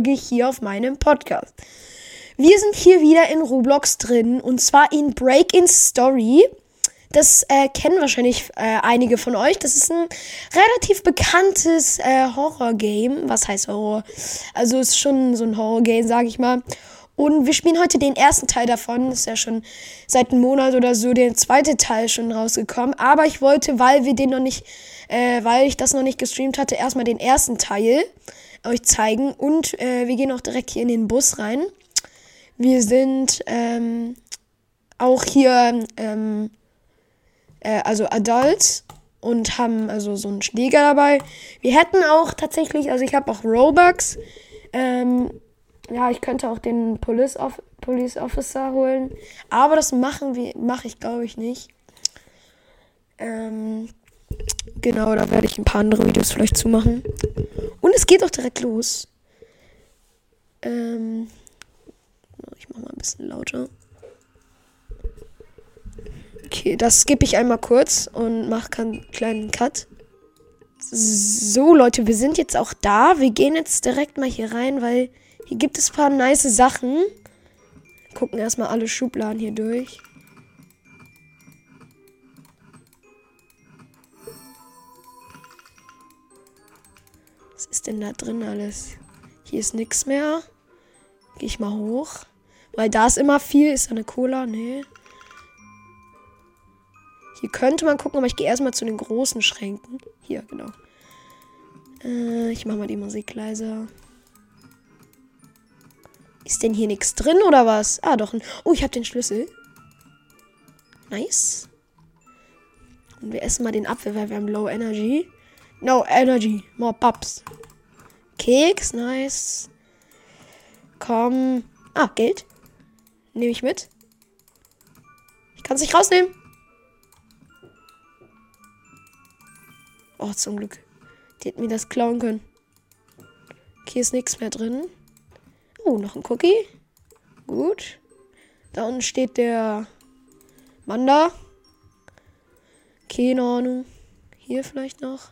Folge hier auf meinem Podcast. Wir sind hier wieder in Roblox drin und zwar in Break-in Story. Das äh, kennen wahrscheinlich äh, einige von euch. Das ist ein relativ bekanntes äh, Horror-Game. Was heißt Horror? Also ist schon so ein Horror-Game, sag ich mal. Und wir spielen heute den ersten Teil davon. Ist ja schon seit einem Monat oder so der zweite Teil schon rausgekommen. Aber ich wollte, weil wir den noch nicht, äh, weil ich das noch nicht gestreamt hatte, erstmal den ersten Teil euch zeigen. Und äh, wir gehen auch direkt hier in den Bus rein. Wir sind ähm, auch hier, ähm, äh, also Adults und haben also so einen Schläger dabei. Wir hätten auch tatsächlich, also ich habe auch Robux. Ähm, ja, ich könnte auch den Police, Off Police Officer holen. Aber das machen wir, mache ich glaube ich nicht. Ähm, genau, da werde ich ein paar andere Videos vielleicht zumachen. Und es geht auch direkt los. Ähm, ich mache mal ein bisschen lauter. Okay, das skippe ich einmal kurz und mache einen kleinen Cut. So, Leute, wir sind jetzt auch da. Wir gehen jetzt direkt mal hier rein, weil hier gibt es ein paar nice Sachen. Gucken erstmal alle Schubladen hier durch. Ist denn da drin alles? Hier ist nichts mehr. Gehe ich mal hoch. Weil da ist immer viel. Ist da eine Cola? Nee. Hier könnte man gucken, aber ich gehe erstmal zu den großen Schränken. Hier, genau. Äh, ich mache mal die Musik leiser. Ist denn hier nichts drin oder was? Ah, doch. Oh, ich habe den Schlüssel. Nice. Und wir essen mal den Apfel, weil wir haben Low Energy. No Energy. More Pups. Keks, nice. Komm. Ah, Geld. Nehme ich mit. Ich kann es nicht rausnehmen. Oh, zum Glück. Die hätten mir das klauen können. Hier ist nichts mehr drin. Oh, noch ein Cookie. Gut. Da unten steht der Manda. Keine Ahnung. Hier vielleicht noch.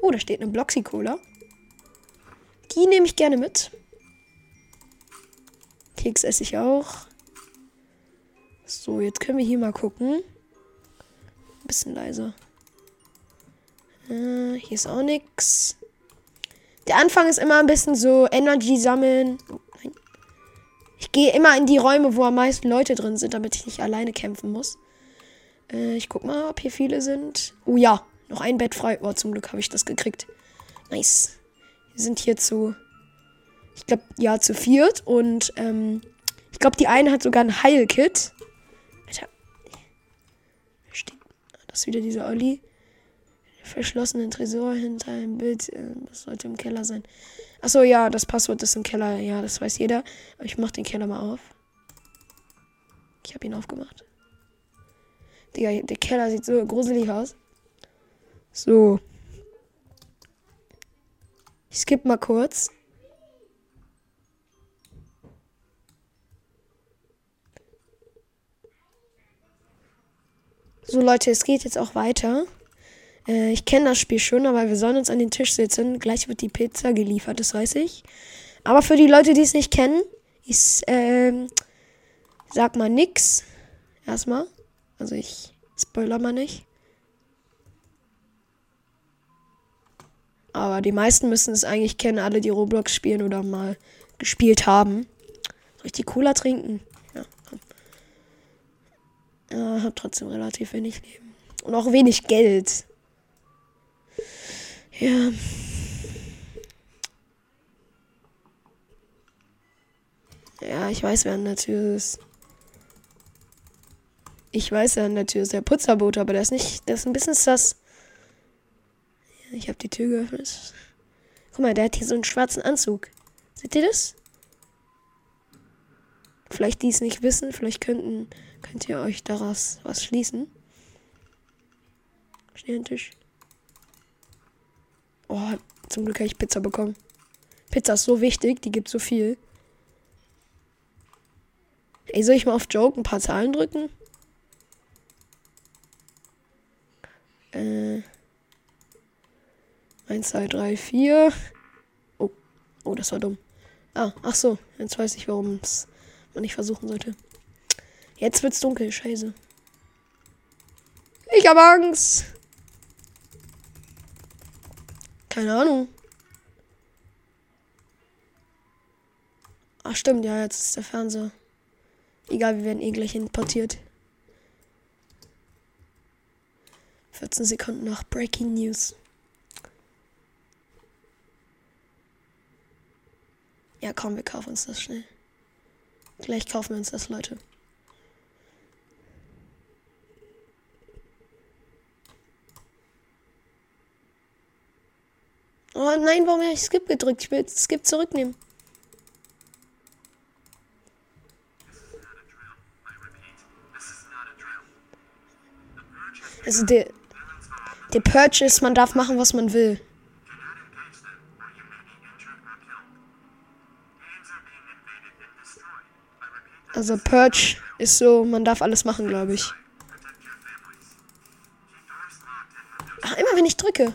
Oh, da steht eine Bloxy-Cola. Die nehme ich gerne mit. Keks esse ich auch. So, jetzt können wir hier mal gucken. Ein bisschen leiser. Äh, hier ist auch nichts. Der Anfang ist immer ein bisschen so Energy sammeln. Ich gehe immer in die Räume, wo am meisten Leute drin sind, damit ich nicht alleine kämpfen muss. Äh, ich guck mal, ob hier viele sind. Oh ja, noch ein Bett frei. Oh, zum Glück habe ich das gekriegt. Nice. Wir sind hier zu, ich glaube, ja, zu viert. Und ähm, ich glaube, die eine hat sogar ein Heilkit. Alter. Steht, das ist wieder dieser Olli. Verschlossenen Tresor hinter einem Bild. Äh, das sollte im Keller sein. Achso, ja, das Passwort ist im Keller. Ja, das weiß jeder. Aber ich mach den Keller mal auf. Ich habe ihn aufgemacht. Digga, der Keller sieht so gruselig aus. So. Ich skippe mal kurz. So Leute, es geht jetzt auch weiter. Äh, ich kenne das Spiel schon, aber wir sollen uns an den Tisch sitzen. Gleich wird die Pizza geliefert, das weiß ich. Aber für die Leute, die es nicht kennen, ich äh, sag mal nix. Erstmal. Also ich spoiler mal nicht. Aber die meisten müssen es eigentlich kennen, alle die Roblox spielen oder mal gespielt haben. Soll ich die Cola trinken? Ja, komm. Ja, hab trotzdem relativ wenig Leben. Und auch wenig Geld. Ja. Ja, ich weiß, wer an der Tür ist. Ich weiß, wer an der Tür ist. Der Putzerboot, aber der ist nicht. Der ist ein bisschen sass. Ich habe die Tür geöffnet. Guck mal, der hat hier so einen schwarzen Anzug. Seht ihr das? Vielleicht die es nicht wissen, vielleicht könnten, könnt ihr euch daraus was schließen. Schnell Tisch. Oh, zum Glück habe ich Pizza bekommen. Pizza ist so wichtig, die gibt so viel. Ey, soll ich mal auf Joke ein paar Zahlen drücken? Äh. 1, 2, 3, 4. Oh. Oh, das war dumm. Ah, ach so. Jetzt weiß ich, warum man nicht versuchen sollte. Jetzt wird's dunkel. Scheiße. Ich hab Angst. Keine Ahnung. Ach stimmt, ja, jetzt ist der Fernseher. Egal, wir werden eh gleich importiert. 14 Sekunden nach Breaking News. Komm, wir kaufen uns das schnell. Gleich kaufen wir uns das, Leute. Oh nein, warum habe ich Skip gedrückt? Ich will Skip zurücknehmen. Also der, der Purge ist, man darf machen, was man will. Also Purge ist so, man darf alles machen, glaube ich. Ach, immer wenn ich drücke.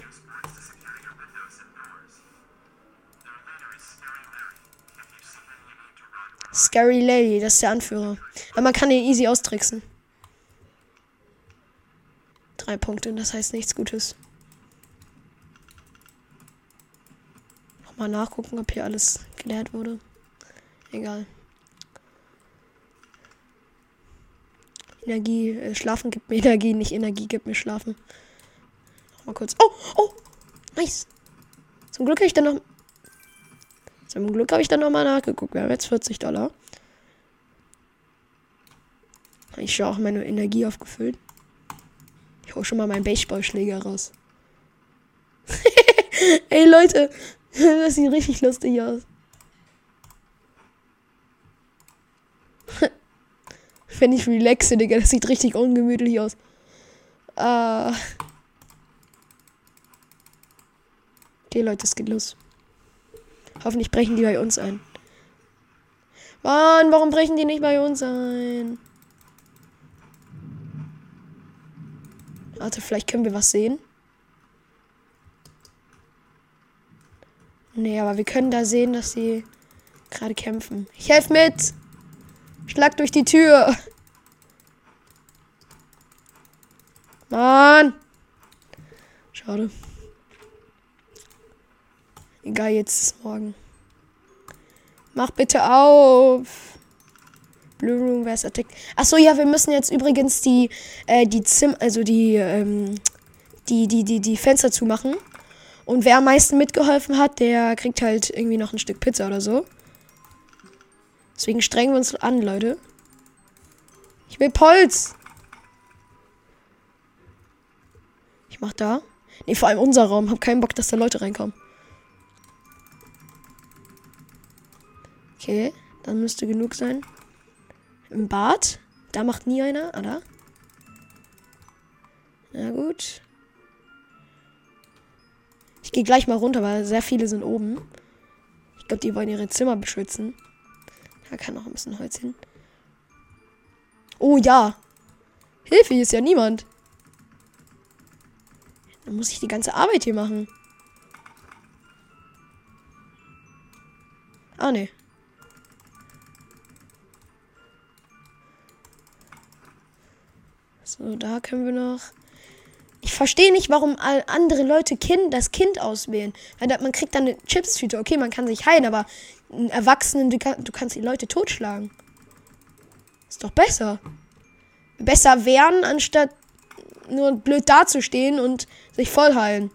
Scary Lady, das ist der Anführer. Aber man kann ihn easy austricksen. Drei Punkte, das heißt nichts Gutes. Nochmal nachgucken, ob hier alles geleert wurde. Egal. Energie, äh, Schlafen gibt mir Energie, nicht Energie gibt mir Schlafen. Nochmal kurz. Oh, oh, nice. Zum Glück habe ich dann noch. Zum Glück habe ich dann nochmal nachgeguckt. Wir haben jetzt 40 Dollar. Ich schon auch meine Energie aufgefüllt. Ich hole schon mal meinen Baseballschläger raus. Ey Leute, das sieht richtig lustig aus. Wenn ich relaxe, Digga, das sieht richtig ungemütlich aus. Ah. Okay, Leute, es geht los. Hoffentlich brechen die bei uns ein. Mann, warum brechen die nicht bei uns ein? Warte, vielleicht können wir was sehen. Nee, aber wir können da sehen, dass sie gerade kämpfen. Ich helfe mit! Schlag durch die Tür! Mann! Schade. Egal, jetzt ist morgen. Mach bitte auf! Blue Room, ist Attack? Achso, ja, wir müssen jetzt übrigens die, äh, die Zim, also die, ähm, die, die, die, die Fenster zumachen. Und wer am meisten mitgeholfen hat, der kriegt halt irgendwie noch ein Stück Pizza oder so. Deswegen strengen wir uns an, Leute. Ich will Polz. Ich mach da. Ne, vor allem unser Raum. Hab keinen Bock, dass da Leute reinkommen. Okay, dann müsste genug sein. Im Bad. Da macht nie einer, oder? Na gut. Ich gehe gleich mal runter, weil sehr viele sind oben. Ich glaube, die wollen ihre Zimmer beschützen. Da kann noch ein bisschen Holz hin. Oh ja. Hilfe, hier ist ja niemand. Dann muss ich die ganze Arbeit hier machen. Ah, ne. So, da können wir noch. Ich verstehe nicht, warum andere Leute kind, das Kind auswählen. Man kriegt dann eine Chips-Tüte. Okay, man kann sich heilen, aber einen Erwachsenen, du, kann, du kannst die Leute totschlagen. Ist doch besser. Besser wehren, anstatt nur blöd dazustehen und sich voll heilen.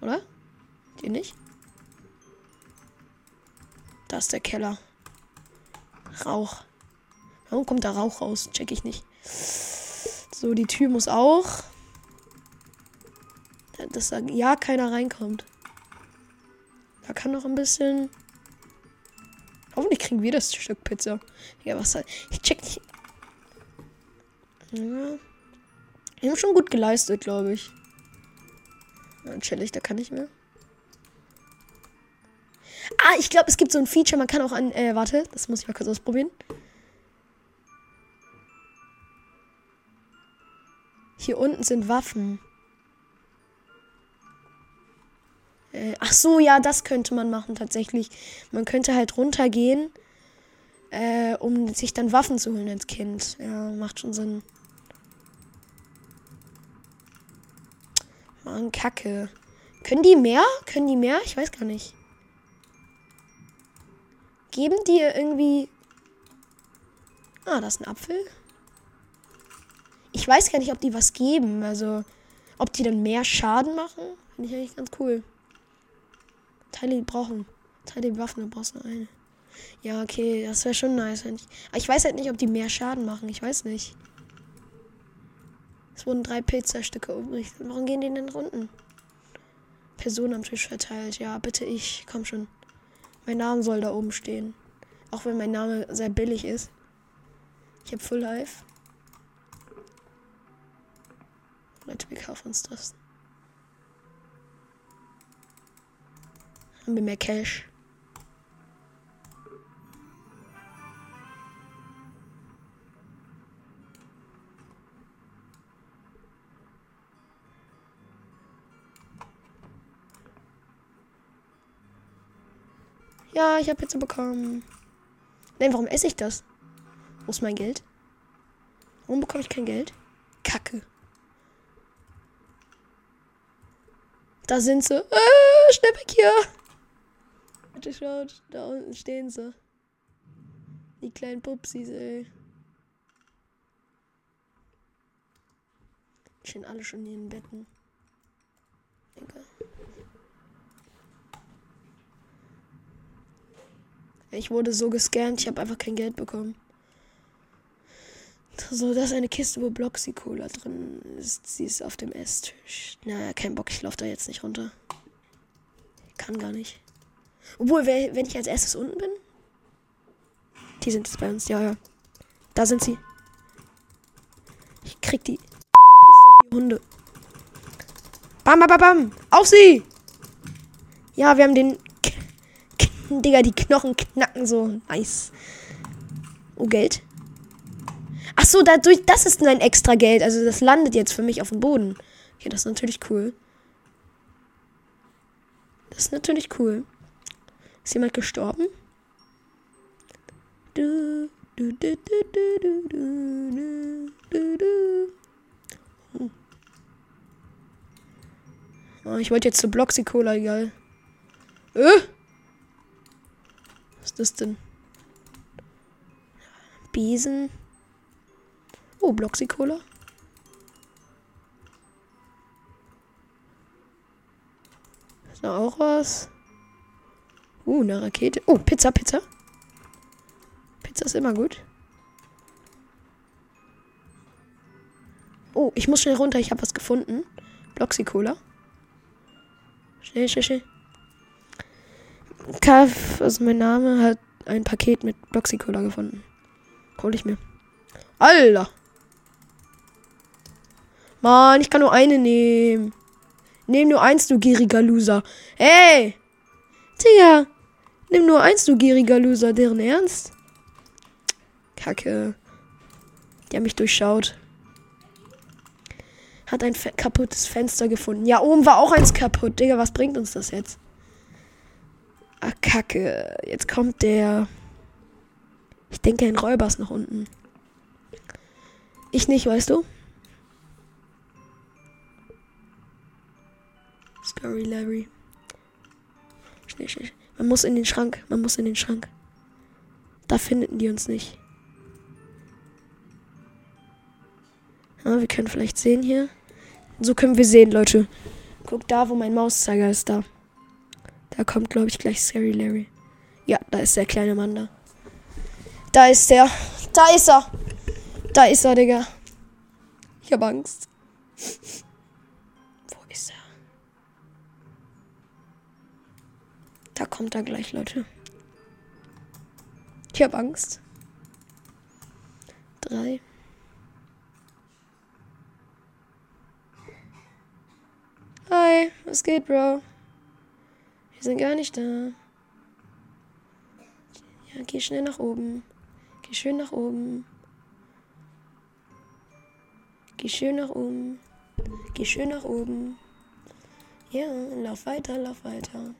Oder? Die nicht? Da ist der Keller. Rauch. Warum kommt da Rauch raus? Check ich nicht. So, die Tür muss auch. Dass da ja keiner reinkommt. Da kann noch ein bisschen. Hoffentlich kriegen wir das Stück Pizza. Ja, was halt. Ich check nicht. Ja. Wir haben schon gut geleistet, glaube ich. Ja, chillig, da kann ich mehr. Ah, ich glaube, es gibt so ein Feature, man kann auch an. Äh, warte, das muss ich mal kurz ausprobieren. Hier unten sind Waffen. Äh, ach so, ja, das könnte man machen tatsächlich. Man könnte halt runtergehen, äh, um sich dann Waffen zu holen als Kind. Ja, macht schon Sinn. Mann, Kacke. Können die mehr? Können die mehr? Ich weiß gar nicht. Geben die irgendwie. Ah, das ist ein Apfel. Ich weiß gar nicht, ob die was geben. Also, ob die dann mehr Schaden machen. Finde ich eigentlich ganz cool. Teile, brauchen. Teile Waffen, du brauchst nur eine. Ja, okay, das wäre schon nice. Wenn ich, aber ich weiß halt nicht, ob die mehr Schaden machen. Ich weiß nicht. Es wurden drei Pizzastücke übrig. Warum gehen die denn runden? Person am Tisch verteilt. Ja, bitte ich. Komm schon. Mein Name soll da oben stehen. Auch wenn mein Name sehr billig ist. Ich habe Full Life. Leute, wir kaufen uns das. Haben wir mehr Cash? Ja, ich habe Pizza bekommen. Nein, warum esse ich das? Wo ist mein Geld? Warum bekomme ich kein Geld? Kacke. Da sind sie. Äh, schnell weg hier. Bitte schaut, da unten stehen sie. Die kleinen Pupsis, ey. Stehen alle schon in ihren Betten. Egal. Ich wurde so gescannt, ich habe einfach kein Geld bekommen. So, da ist eine Kiste, wo Bloxy-Cola drin ist. Sie ist auf dem Esstisch. Naja, kein Bock, ich laufe da jetzt nicht runter. Kann gar nicht. Obwohl, wenn ich als erstes unten bin. Die sind jetzt bei uns, ja, ja. Da sind sie. Ich krieg die. Die Hunde. Bam, bam, bam. Auf sie! Ja, wir haben den Digga, die Knochen knacken so. Nice. Oh, Geld. Ach so, dadurch, das ist ein extra Geld. Also das landet jetzt für mich auf dem Boden. Okay, das ist natürlich cool. Das ist natürlich cool. Ist jemand gestorben? Du, du, du, du, du, du, du, du. Oh. oh, ich wollte jetzt zu Bloxy Cola, egal. Äh? Was ist das denn? Besen. Oh, Bloxy-Cola. Ist da auch was? Uh, eine Rakete. Oh, Pizza, Pizza. Pizza ist immer gut. Oh, ich muss schnell runter. Ich habe was gefunden. Bloxy-Cola. Schnell, schnell, schnell. Kaff, also mein Name, hat ein Paket mit Bloxy-Cola gefunden. Hol ich mir. Alter! Mann, ich kann nur eine nehmen. Nehm nur eins, du gieriger Loser. Hey! Digga! Nimm nur eins, du gieriger Loser. Deren Ernst? Kacke. Die haben mich durchschaut. Hat ein kaputtes Fenster gefunden. Ja, oben war auch eins kaputt. Digga, was bringt uns das jetzt? Ah, Kacke. Jetzt kommt der. Ich denke, ein Räuber ist noch unten. Ich nicht, weißt du? Scary Larry. Schnell, schnell. Man muss in den Schrank. Man muss in den Schrank. Da finden die uns nicht. Ja, wir können vielleicht sehen hier. So können wir sehen, Leute. Guck da, wo mein Mauszeiger ist, da. Da kommt, glaube ich, gleich Scary Larry. Ja, da ist der kleine Mann da. Da ist der. Da ist er. Da ist er, Digga. Ich hab Angst. Da kommt er gleich, Leute. Ich hab Angst. Drei. Hi, was geht, Bro? Wir sind gar nicht da. Ja, geh schnell nach oben. Geh schön nach oben. Geh schön nach oben. Geh schön nach oben. Ja, lauf weiter, lauf weiter.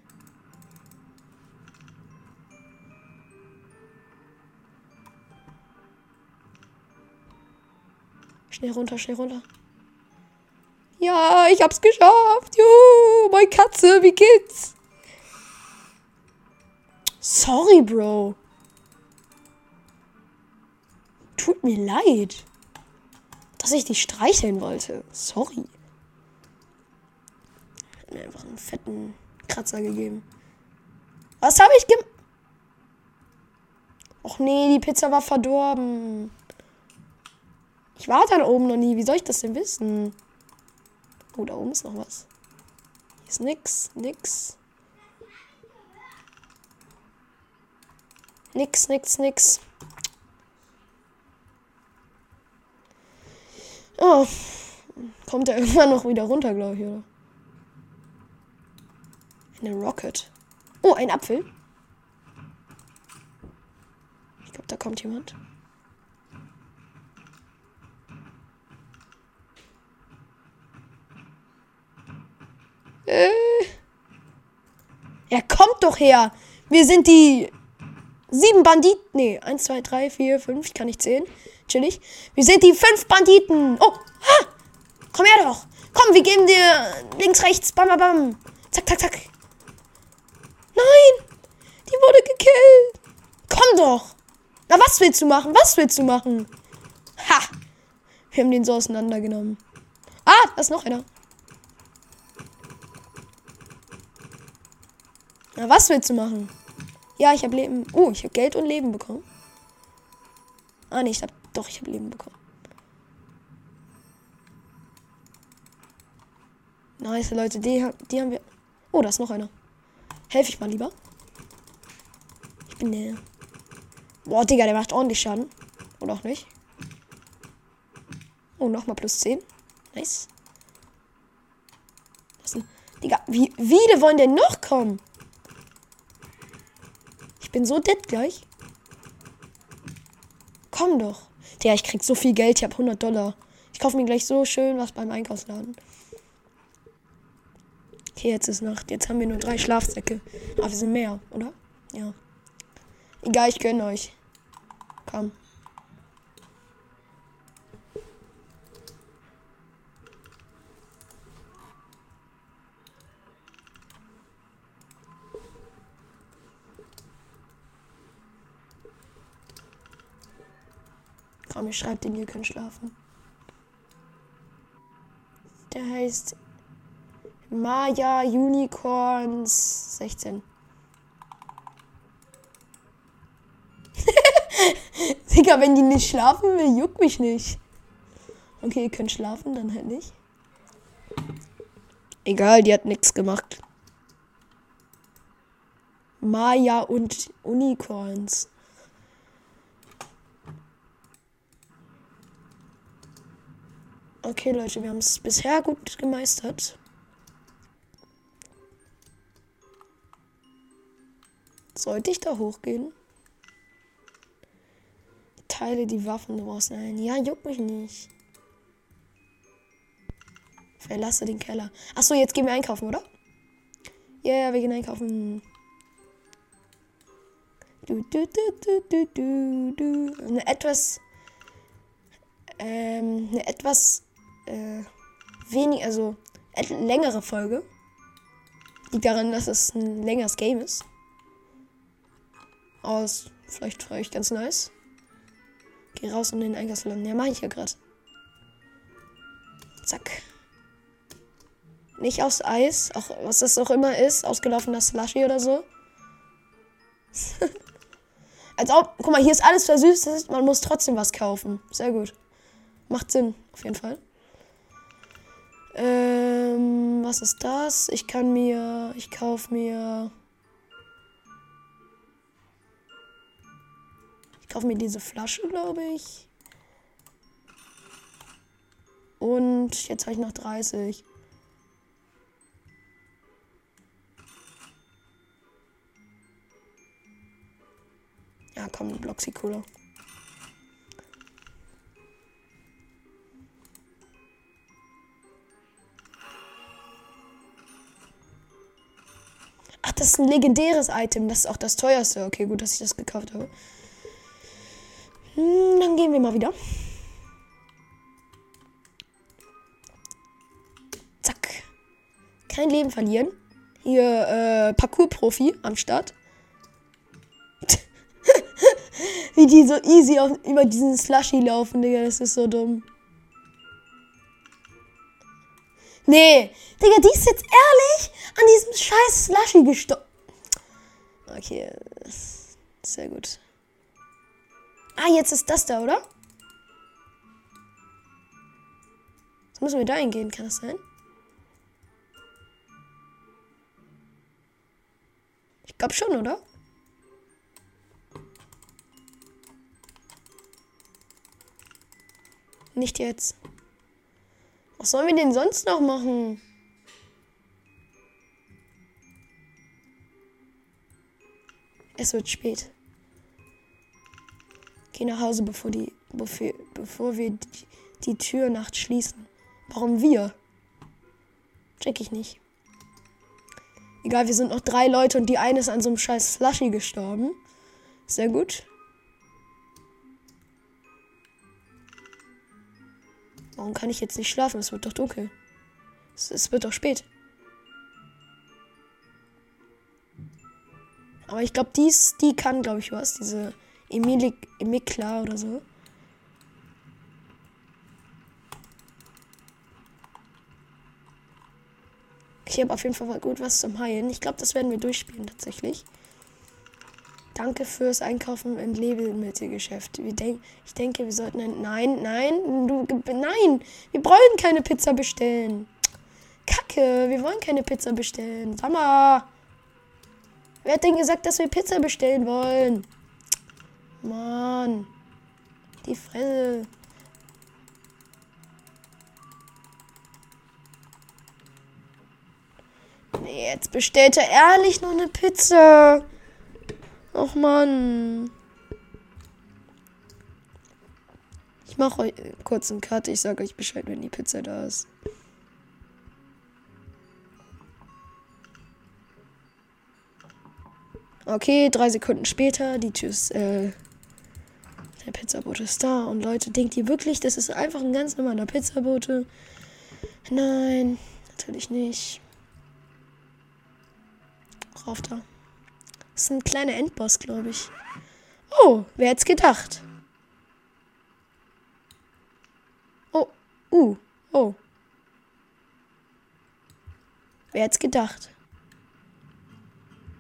Schnell runter, schnell runter. Ja, ich hab's geschafft. Juhu, meine Katze, wie geht's? Sorry, Bro. Tut mir leid, dass ich dich streicheln wollte. Sorry. Hat mir einfach einen fetten Kratzer gegeben. Was habe ich gem... Och nee, die Pizza war verdorben. Ich war da oben noch nie. Wie soll ich das denn wissen? Oh, da oben ist noch was. Hier ist nix, nix. Nix, nix, nix. Oh. Kommt er irgendwann noch wieder runter, glaube ich, oder? Eine Rocket. Oh, ein Apfel. Ich glaube, da kommt jemand. Äh. Er kommt doch her. Wir sind die sieben Banditen. Nee, eins, zwei, drei, vier, fünf. Ich kann nicht zählen. Chillig. Wir sind die fünf Banditen. Oh, ha! Komm her doch. Komm, wir geben dir links, rechts. Bam, bam, bam. Zack, zack, zack. Nein! Die wurde gekillt. Komm doch. Na, was willst du machen? Was willst du machen? Ha! Wir haben den so auseinandergenommen. Ah, da ist noch einer. Na, was willst du machen? Ja, ich habe Leben. Oh, ich habe Geld und Leben bekommen. Ah, nee, ich hab. Doch, ich habe Leben bekommen. Nice, Leute, die, die haben wir. Oh, da ist noch einer. Helfe ich mal lieber. Ich bin der. Boah, Digga, der macht ordentlich Schaden. Oder auch nicht. Oh, nochmal plus 10. Nice. Was denn? Digga, wie, wie wollen denn noch kommen? Ich bin so dead gleich. Komm doch. Ja, ich krieg so viel Geld. Ich habe 100 Dollar. Ich kaufe mir gleich so schön was beim Einkaufsladen. Okay, jetzt ist Nacht. Jetzt haben wir nur drei Schlafsäcke. Aber wir sind mehr, oder? Ja. Egal, ich gönne euch. Komm. Komm, ich schreibe den, ihr könnt schlafen. Der heißt Maya Unicorns 16. Digga, wenn die nicht schlafen will, juckt mich nicht. Okay, ihr könnt schlafen, dann halt nicht. Egal, die hat nichts gemacht. Maya und Unicorns. Okay, Leute, wir haben es bisher gut gemeistert. Sollte ich da hochgehen? Teile die Waffen draußen ein. Ja, juckt mich nicht. Verlasse den Keller. Achso, jetzt gehen wir einkaufen, oder? Ja, yeah, wir gehen einkaufen. Du, du, du, du, du, du. Eine etwas. Ähm, eine etwas äh, wenig, also längere Folge. Liegt daran, dass es ein längeres Game ist. Aus, vielleicht für euch ganz nice. Geh raus und den Eingangsland. Ja, mach ich ja gerade. Zack. Nicht aus Eis, auch was das auch immer ist, ausgelaufener Slushy oder so. Als ob, guck mal, hier ist alles versüßt, man muss trotzdem was kaufen. Sehr gut. Macht Sinn, auf jeden Fall. Ähm, was ist das? Ich kann mir, ich kaufe mir, ich kaufe mir diese Flasche, glaube ich. Und jetzt habe ich noch 30. Ja, komm, Bloxy cooler. Das ist ein legendäres Item. Das ist auch das teuerste. Okay, gut, dass ich das gekauft habe. Hm, dann gehen wir mal wieder. Zack. Kein Leben verlieren. Hier, äh, Parcours-Profi am Start. Wie die so easy auf, über diesen Slushy laufen, Digga. Das ist so dumm. Nee, Digga, die ist jetzt ehrlich an diesem scheiß Slushy gestorben. Okay, sehr gut. Ah, jetzt ist das da, oder? Jetzt müssen wir da hingehen, kann das sein? Ich glaube schon, oder? Nicht jetzt. Was sollen wir denn sonst noch machen? Es wird spät. Geh nach Hause, bevor, die, bevor, bevor wir die, die Tür nachts schließen. Warum wir? Check ich nicht. Egal, wir sind noch drei Leute und die eine ist an so einem scheiß Slushy gestorben. Sehr gut. Warum kann ich jetzt nicht schlafen? Es wird doch dunkel. Es, es wird doch spät. Aber ich glaube, dies, die kann, glaube ich, was. Diese Emilik, Emikla oder so. Ich habe auf jeden Fall gut was zum Heilen. Ich glaube, das werden wir durchspielen tatsächlich. Danke fürs Einkaufen im Lebensmittelgeschäft. Denk, ich denke, wir sollten ein. Nein, nein, du. Nein! Wir wollen keine Pizza bestellen. Kacke, wir wollen keine Pizza bestellen. Sag mal. Wer hat denn gesagt, dass wir Pizza bestellen wollen? Mann. Die Fresse. Nee, jetzt bestellt er ehrlich noch eine Pizza. Och Mann. Ich mache euch kurz einen Cut. Ich sage euch Bescheid, wenn die Pizza da ist. Okay, drei Sekunden später. Die Tür ist, äh, der Pizzabote ist da. Und Leute, denkt ihr wirklich, das ist einfach ein ganz normaler Pizzabote? Nein, natürlich nicht. Rauf da. Das ist ein kleiner Endboss, glaube ich. Oh, wer hätte es gedacht? Oh, uh, oh. Wer hätte es gedacht?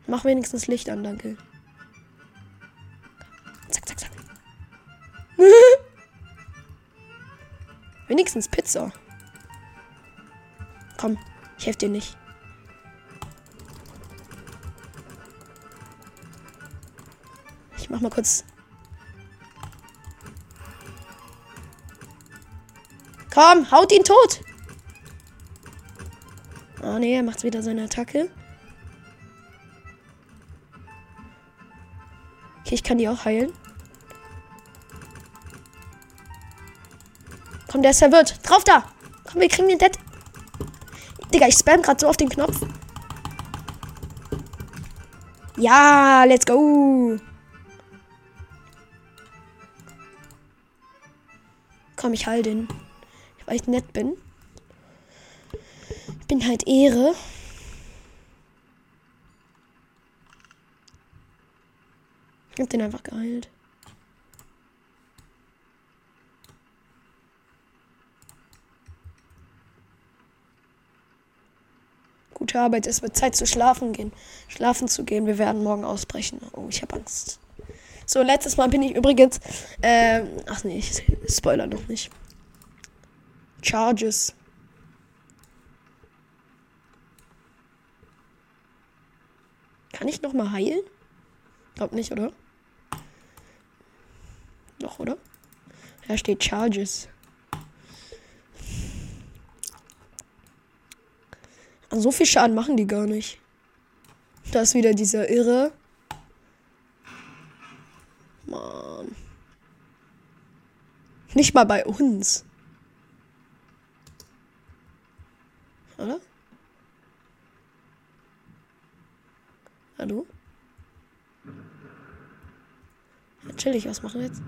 Mach wenigstens Licht an, danke. Zack, zack, zack. wenigstens Pizza. Komm, ich helfe dir nicht. Mach mal kurz. Komm, haut ihn tot. Oh ne, er macht wieder seine Attacke. Okay, ich kann die auch heilen. Komm, der ist verwirrt. Drauf da! Komm, wir kriegen den Dead. Digga, ich spam gerade so auf den Knopf. Ja, let's go. Komm, ich heil den. Weil ich nett bin. Bin halt Ehre. Ich hab den einfach geheilt. Gute Arbeit, es wird Zeit zu schlafen gehen. Schlafen zu gehen. Wir werden morgen ausbrechen. Oh, ich habe Angst. So, letztes Mal bin ich übrigens. Ähm, ach nee, ich spoiler noch nicht. Charges. Kann ich noch mal heilen? Glaub nicht, oder? Doch, oder? Da steht Charges. So viel Schaden machen die gar nicht. Da ist wieder dieser Irre. Mann. Nicht mal bei uns. Oder? Hallo? Chillig, was machen wir jetzt?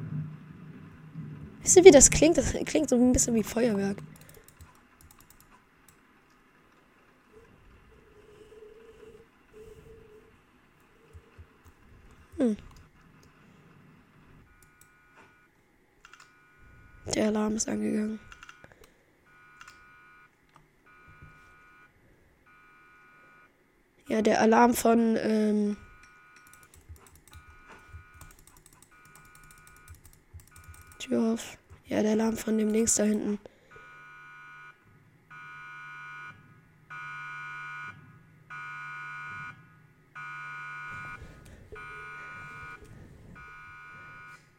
Wisst ihr, wie das klingt? Das klingt so ein bisschen wie Feuerwerk. Hm. Der Alarm ist angegangen. Ja, der Alarm von ähm, Tür auf. Ja, der Alarm von dem links da hinten.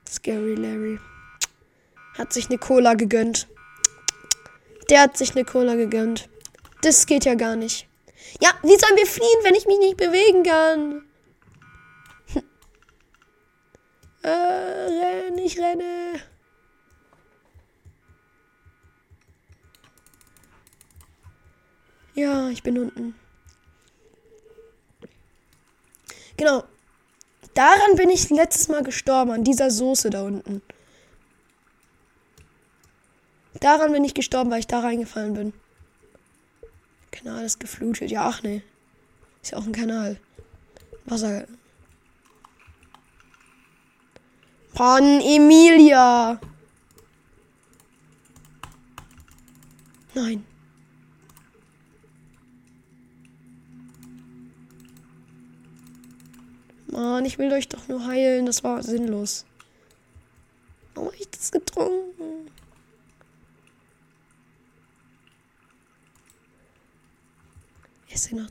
Scary Larry. Hat sich eine Cola gegönnt. Der hat sich eine Cola gegönnt. Das geht ja gar nicht. Ja, wie sollen wir fliehen, wenn ich mich nicht bewegen kann? äh, renn, ich renne. Ja, ich bin unten. Genau. Daran bin ich letztes Mal gestorben, an dieser Soße da unten. Daran bin ich gestorben, weil ich da reingefallen bin. Kanal ist geflutet. Ja, ach nee. Ist ja auch ein Kanal. Wasser. Mann, Emilia. Nein. Mann, ich will euch doch nur heilen. Das war sinnlos. Warum habe ich das getrunken? Ist er noch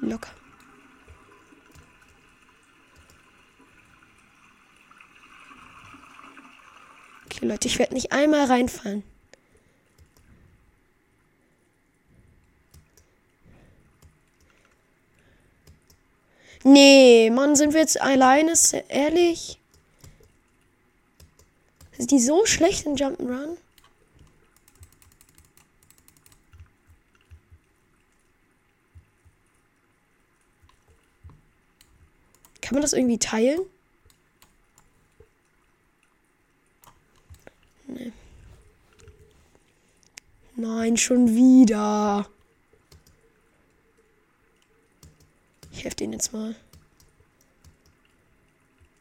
locker? Okay, Leute, ich werde nicht einmal reinfallen. Nee, Mann, sind wir jetzt alleine? Ehrlich? Ist die so schlecht in Jump'n'Run? Kann man das irgendwie teilen? Nee. Nein, schon wieder. Ich helfe den jetzt mal.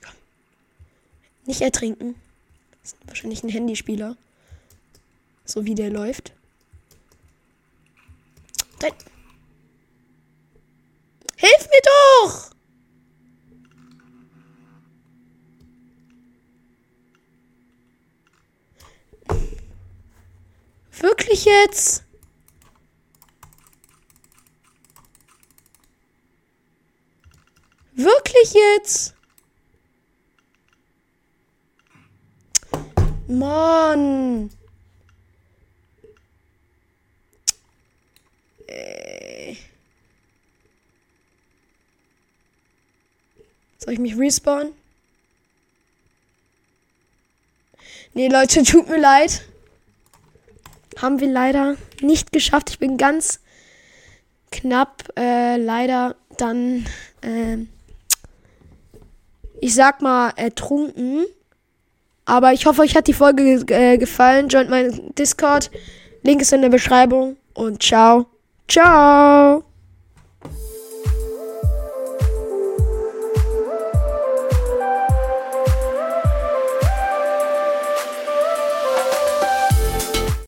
Komm. Nicht ertrinken. Das ist wahrscheinlich ein Handyspieler. So wie der läuft. Nein. Hilf mir doch! Wirklich jetzt? Wirklich jetzt? Mann. Äh. Soll ich mich respawnen? Nee, Leute, tut mir leid. Haben wir leider nicht geschafft. Ich bin ganz knapp äh, leider dann äh, ich sag mal, ertrunken. Aber ich hoffe, euch hat die Folge äh, gefallen. Joint meinen Discord. Link ist in der Beschreibung. Und ciao. Ciao.